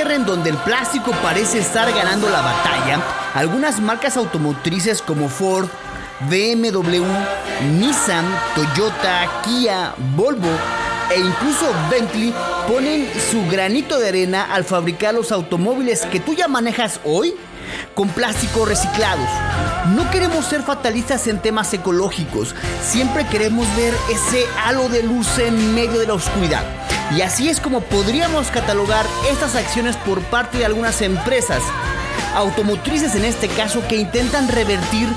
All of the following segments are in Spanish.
en donde el plástico parece estar ganando la batalla, algunas marcas automotrices como Ford, BMW, Nissan, Toyota, Kia, Volvo e incluso Bentley ponen su granito de arena al fabricar los automóviles que tú ya manejas hoy con plásticos reciclados. No queremos ser fatalistas en temas ecológicos, siempre queremos ver ese halo de luz en medio de la oscuridad. Y así es como podríamos catalogar estas acciones por parte de algunas empresas, automotrices en este caso, que intentan revertir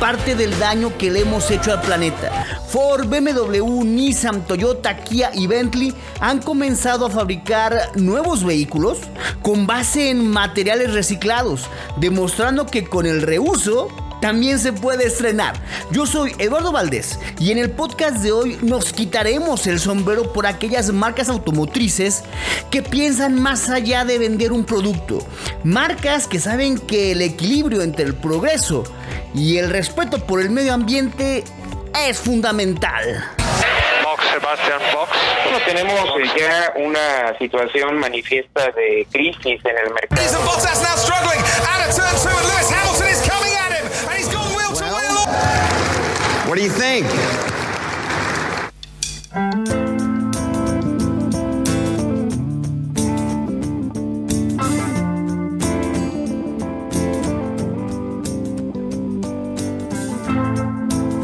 parte del daño que le hemos hecho al planeta. Ford, BMW, Nissan, Toyota, Kia y Bentley han comenzado a fabricar nuevos vehículos con base en materiales reciclados, demostrando que con el reuso también se puede estrenar. Yo soy Eduardo Valdés y en el podcast de hoy nos quitaremos el sombrero por aquellas marcas automotrices que piensan más allá de vender un producto. Marcas que saben que el equilibrio entre el progreso y el respeto por el medio ambiente es fundamental. Box, Sebastian Box. Bueno, tenemos ya una situación manifiesta de crisis en el mercado. What do you think?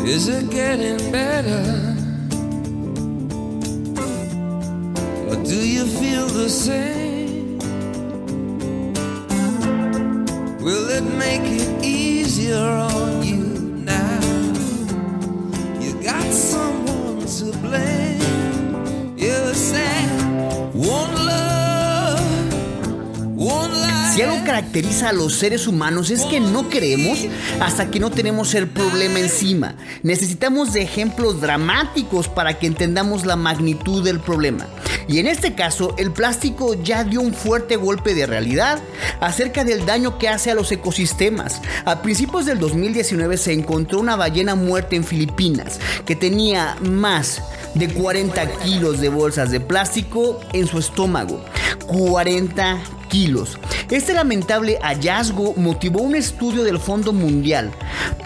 Is it getting better? Or do you feel the same? Will it make it easier Si algo caracteriza a los seres humanos es que no creemos hasta que no tenemos el problema encima. Necesitamos de ejemplos dramáticos para que entendamos la magnitud del problema. Y en este caso, el plástico ya dio un fuerte golpe de realidad acerca del daño que hace a los ecosistemas. A principios del 2019 se encontró una ballena muerta en Filipinas que tenía más de 40 kilos de bolsas de plástico en su estómago. 40 kilos. Este lamentable hallazgo motivó un estudio del Fondo Mundial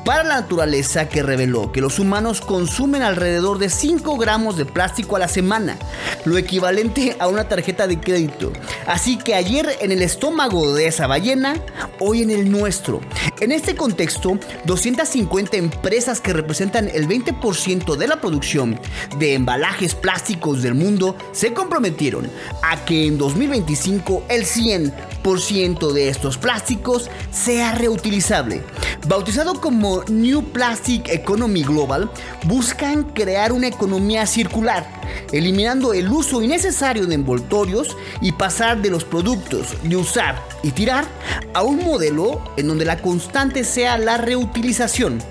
para la Naturaleza que reveló que los humanos consumen alrededor de 5 gramos de plástico a la semana, lo equivalente a una tarjeta de crédito. Así que ayer en el estómago de esa ballena, hoy en el nuestro. En este contexto, 250 empresas que representan el 20% de la producción de embalajes plásticos del mundo se comprometieron a que en 2025 el 100% de estos plásticos sea reutilizable. Bautizado como New Plastic Economy Global, buscan crear una economía circular, eliminando el uso innecesario de envoltorios y pasar de los productos de usar y tirar a un modelo en donde la constante sea la reutilización.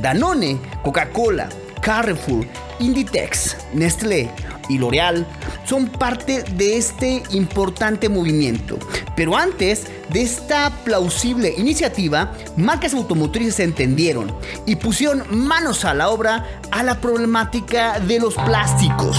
Danone, Coca-Cola, Carrefour, Inditex, Nestlé y L'Oreal son parte de este importante movimiento. Pero antes de esta plausible iniciativa, marcas automotrices entendieron y pusieron manos a la obra a la problemática de los plásticos.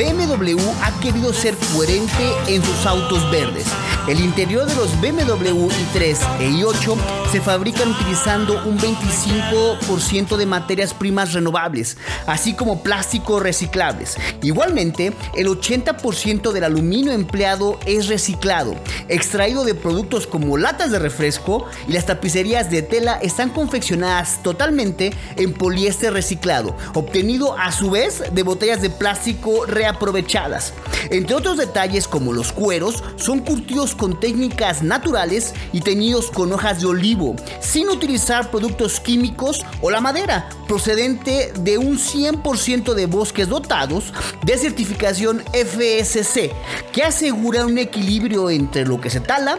BMW ha querido ser coherente en sus autos verdes. El interior de los BMW i3 e i8 se fabrican utilizando un 25% de materias primas renovables, así como plásticos reciclables. Igualmente, el 80% del aluminio empleado es reciclado, extraído de productos como latas de refresco y las tapicerías de tela están confeccionadas totalmente en poliéster reciclado, obtenido a su vez de botellas de plástico reaprovechadas. Entre otros detalles como los cueros, son curtidos con técnicas naturales y teñidos con hojas de olivo, sin utilizar productos químicos o la madera, procedente de un 100% de bosques dotados de certificación FSC, que asegura un equilibrio entre lo que se tala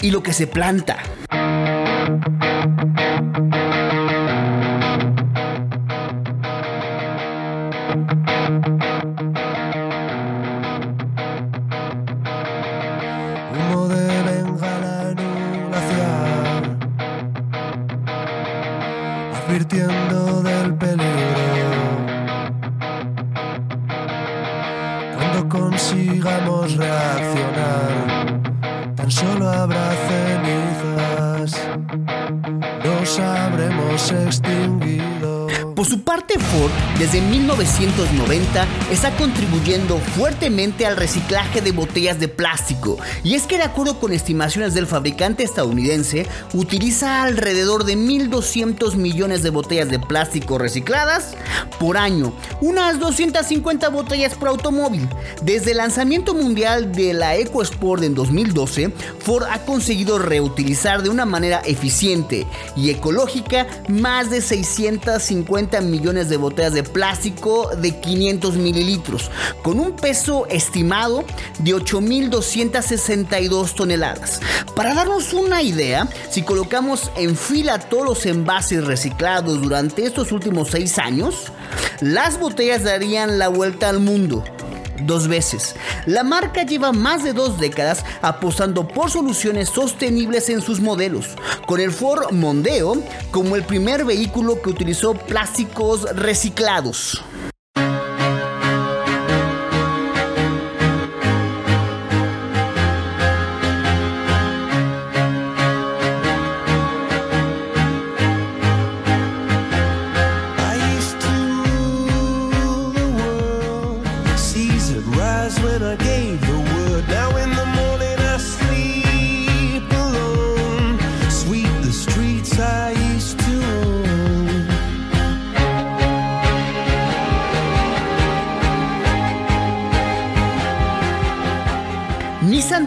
y lo que se planta. Consigamos reaccionar, tan solo habrá cenizas, nos habremos extinguido. Por su parte, Ford, desde 1990, está contribuyendo fuertemente al reciclaje de botellas de plástico. Y es que, de acuerdo con estimaciones del fabricante estadounidense, utiliza alrededor de 1.200 millones de botellas de plástico recicladas por año, unas 250 botellas por automóvil. Desde el lanzamiento mundial de la EcoSport en 2012, Ford ha conseguido reutilizar de una manera eficiente y ecológica más de 650 millones de botellas de plástico de 500 mililitros, con un peso estimado de 8.262 toneladas. Para darnos una idea, si colocamos en fila todos los envases reciclados durante estos últimos seis años, las botellas darían la vuelta al mundo dos veces. La marca lleva más de dos décadas apostando por soluciones sostenibles en sus modelos, con el Ford Mondeo como el primer vehículo que utilizó plásticos reciclados.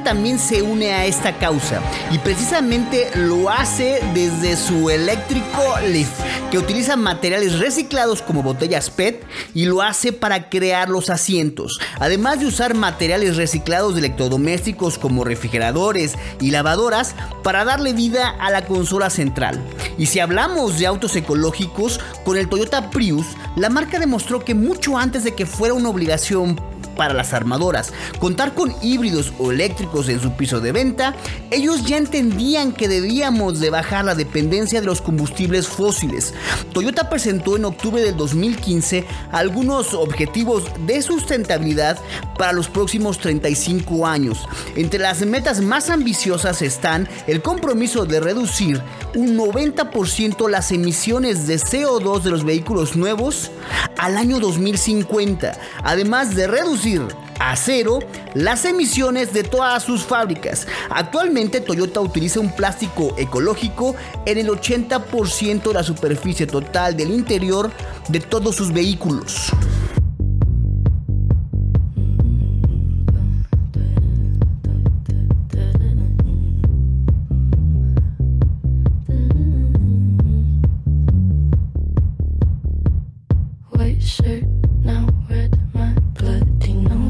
También se une a esta causa y precisamente lo hace desde su eléctrico Leaf, que utiliza materiales reciclados como botellas PET y lo hace para crear los asientos, además de usar materiales reciclados de electrodomésticos como refrigeradores y lavadoras para darle vida a la consola central. Y si hablamos de autos ecológicos, con el Toyota Prius, la marca demostró que mucho antes de que fuera una obligación para las armadoras. Contar con híbridos o eléctricos en su piso de venta, ellos ya entendían que debíamos de bajar la dependencia de los combustibles fósiles. Toyota presentó en octubre del 2015 algunos objetivos de sustentabilidad para los próximos 35 años. Entre las metas más ambiciosas están el compromiso de reducir un 90% las emisiones de CO2 de los vehículos nuevos al año 2050, además de reducir a cero las emisiones de todas sus fábricas. Actualmente Toyota utiliza un plástico ecológico en el 80% de la superficie total del interior de todos sus vehículos.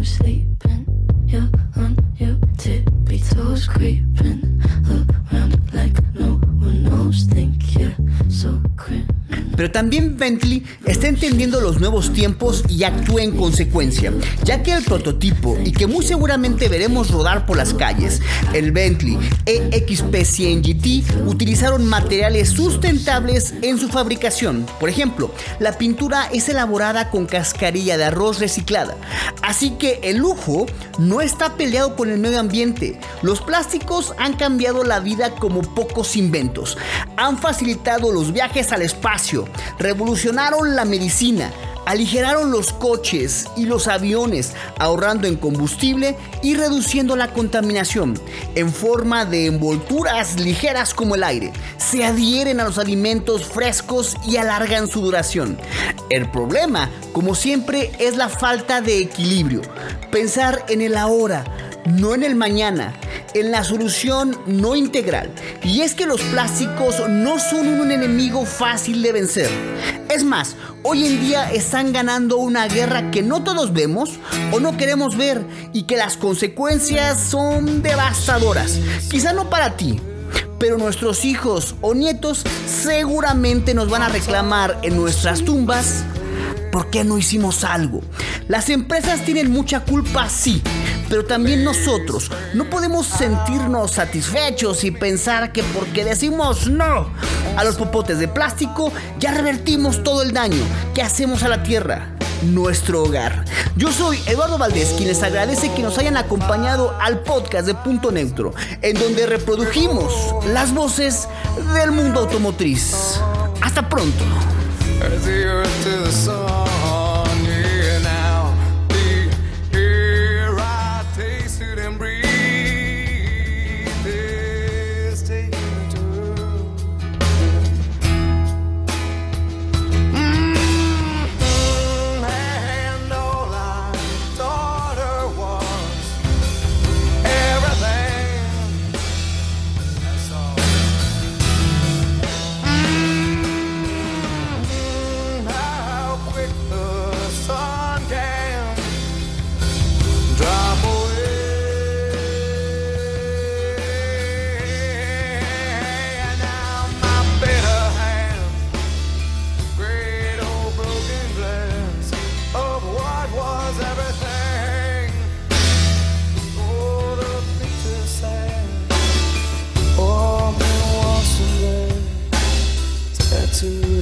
Sleeping. You're on your tippy toes, creeping around like no one knows. Think you're so. Pero también Bentley está entendiendo los nuevos tiempos y actúa en consecuencia, ya que el prototipo y que muy seguramente veremos rodar por las calles, el Bentley E EXP 100 GT, utilizaron materiales sustentables en su fabricación. Por ejemplo, la pintura es elaborada con cascarilla de arroz reciclada, así que el lujo no está peleado con el medio ambiente. Los plásticos han cambiado la vida como pocos inventos, han facilitado los viajes al espacio, revolucionaron la medicina, aligeraron los coches y los aviones, ahorrando en combustible y reduciendo la contaminación en forma de envolturas ligeras como el aire. Se adhieren a los alimentos frescos y alargan su duración. El problema, como siempre, es la falta de equilibrio. Pensar en el ahora, no en el mañana. en la solución no integral. Y es que los plásticos no son un enemigo fácil de vencer. Es más, hoy en día están ganando una guerra que no todos vemos o no queremos ver y que las consecuencias son devastadoras. Quizá no para ti, pero nuestros hijos o nietos seguramente nos van a reclamar en nuestras tumbas por qué no hicimos algo. Las empresas tienen mucha culpa, sí, pero también nosotros. No podemos sentirnos satisfechos y pensar que porque decimos no a los popotes de plástico, ya revertimos todo el daño que hacemos a la tierra nuestro hogar. Yo soy Eduardo Valdés, quien les agradece que nos hayan acompañado al podcast de Punto Neutro, en donde reprodujimos las voces del mundo automotriz. Hasta pronto. to